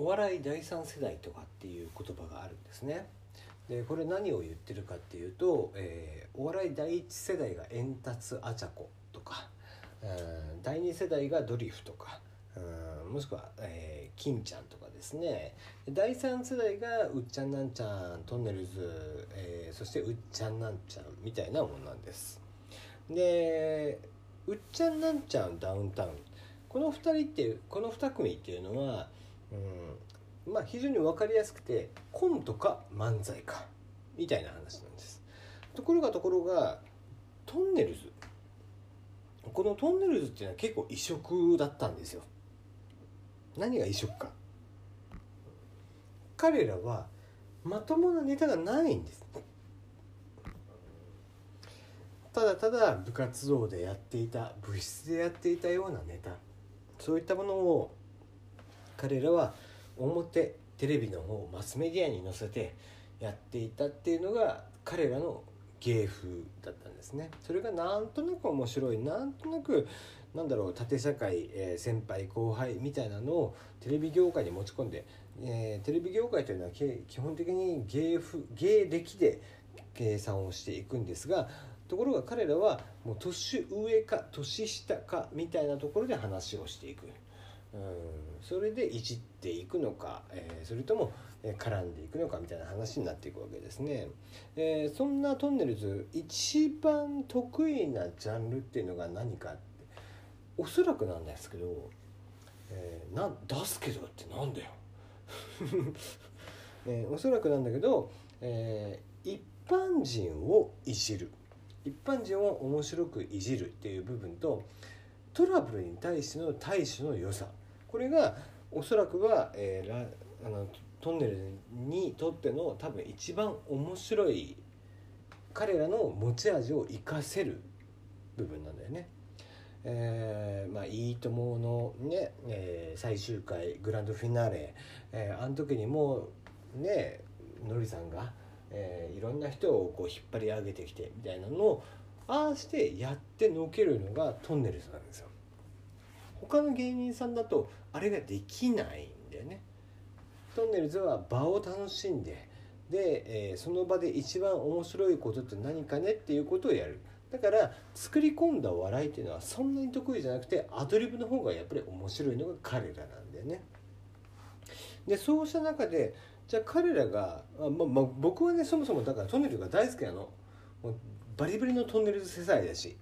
お笑い第三世代とかっていう言葉があるんですね。でこれ何を言ってるかっていうと、えー、お笑い第一世代が「円達あちゃこ」とか、うん、第二世代が「ドリフ」とか、うん、もしくは、えー、金ちゃんとかですね第三世代が「うっちゃんなんちゃん」「トンネルズ」えー、そして「うっちゃんなんちゃん」みたいなもんなんです。で「うっちゃんなんちゃん」ダウンタウンこの2人ってこの2組っていうのは、うん、まあ非常に分かりやすくてコントか漫才かみたいな話なんです。ところがところがトンネルズ。このトンネルズっていうのは結構異色だったんですよ。何が異色か。彼らはまともなネタがないんです。ただただ部活動でやっていた部室でやっていたようなネタ。そういったものを彼らは表テレビの方をマスメディアに載せてやっていたっていうのが彼らの芸風だったんですねそれがなんとなく面白いなんとなくなんだろう縦社会、えー、先輩後輩みたいなのをテレビ業界に持ち込んで、えー、テレビ業界というのは基本的に芸風芸歴で計算をしていくんですがところが彼らはもう年上か年下かみたいなところで話をしていく。うん、それでいじっていくのか、えー、それとも絡んでいくのかみたいな話になっていくわけですね。えー、そんなトンネルズ一番得意なジャンルっていうのが何かっておそらくなんですけど、えー、な出すけどってなんだよ。えー、おそらくなんだけど、えー、一般人をいじる一般人を面白くいじるっていう部分とトラブルに対しての対処の良さこれがおそらくは、えー、あのトンネルにとっての多分一番面白い彼らの持ち味を生かせる部分なんだよね。えー、まあいいとものね、えー、最終回グランドフィナーレ、えー、あの時にもねのりさんが、えー、いろんな人をこう引っ張り上げてきてみたいなのをああしてやってのけるのがトンネルズなんですよ。他の芸人さんだとあれができないんだよね。トンネルズは場を楽しんでで、えー、その場で一番面白いことって何かねっていうことをやる。だから作り込んだ笑いっていうのはそんなに得意じゃなくてアドリブの方がやっぱり面白いのが彼らなんだよね。でそうした中でじゃあ彼らが、まま僕はねそもそもだからトンネルが大好きなの。バリバリのトンネルズ世代だし。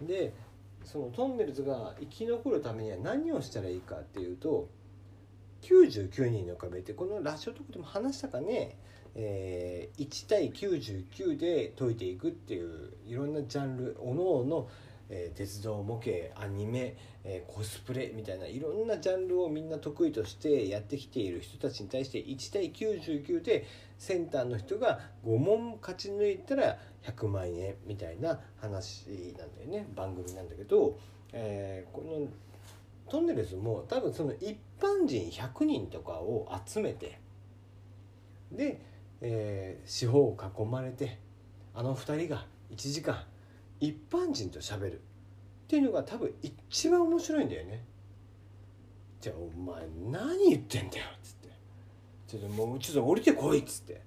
でそのトンネルズが生き残るためには何をしたらいいかっていうと99人の壁ってこのラジオトークでも話したかね、えー、1対99で解いていくっていういろんなジャンルおのおのえー、鉄道模型アニメ、えー、コスプレみたいないろんなジャンルをみんな得意としてやってきている人たちに対して1対99でセンターの人が5問勝ち抜いたら100万円みたいな話なんだよね。番組なんだけど、えー、このトンネルズも多分その一般人100人とかを集めてで、えー、四方を囲まれてあの2人が1時間一般人と喋るっていうのが多分一番面白いんだよね。じゃあお前何言ってんだよっつってちょっともうちょっと降りてこいっつって、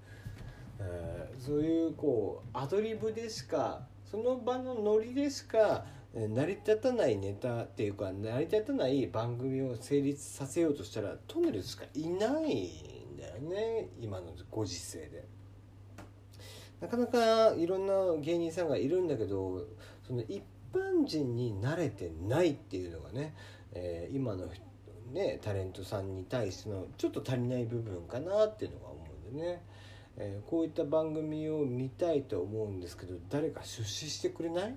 えー、そういうこうアドリブでしかその場のノリでしか成り立たないネタっていうか成り立たない番組を成立させようとしたらトンネルしかいないんだよね今のご時世で。なかなかいろんな芸人さんがいるんだけどその一般人に慣れてないっていうのがね、えー、今の、ね、タレントさんに対してのちょっと足りない部分かなっていうのが思うんでね、えー、こういった番組を見たいと思うんですけど誰か出資してくれない？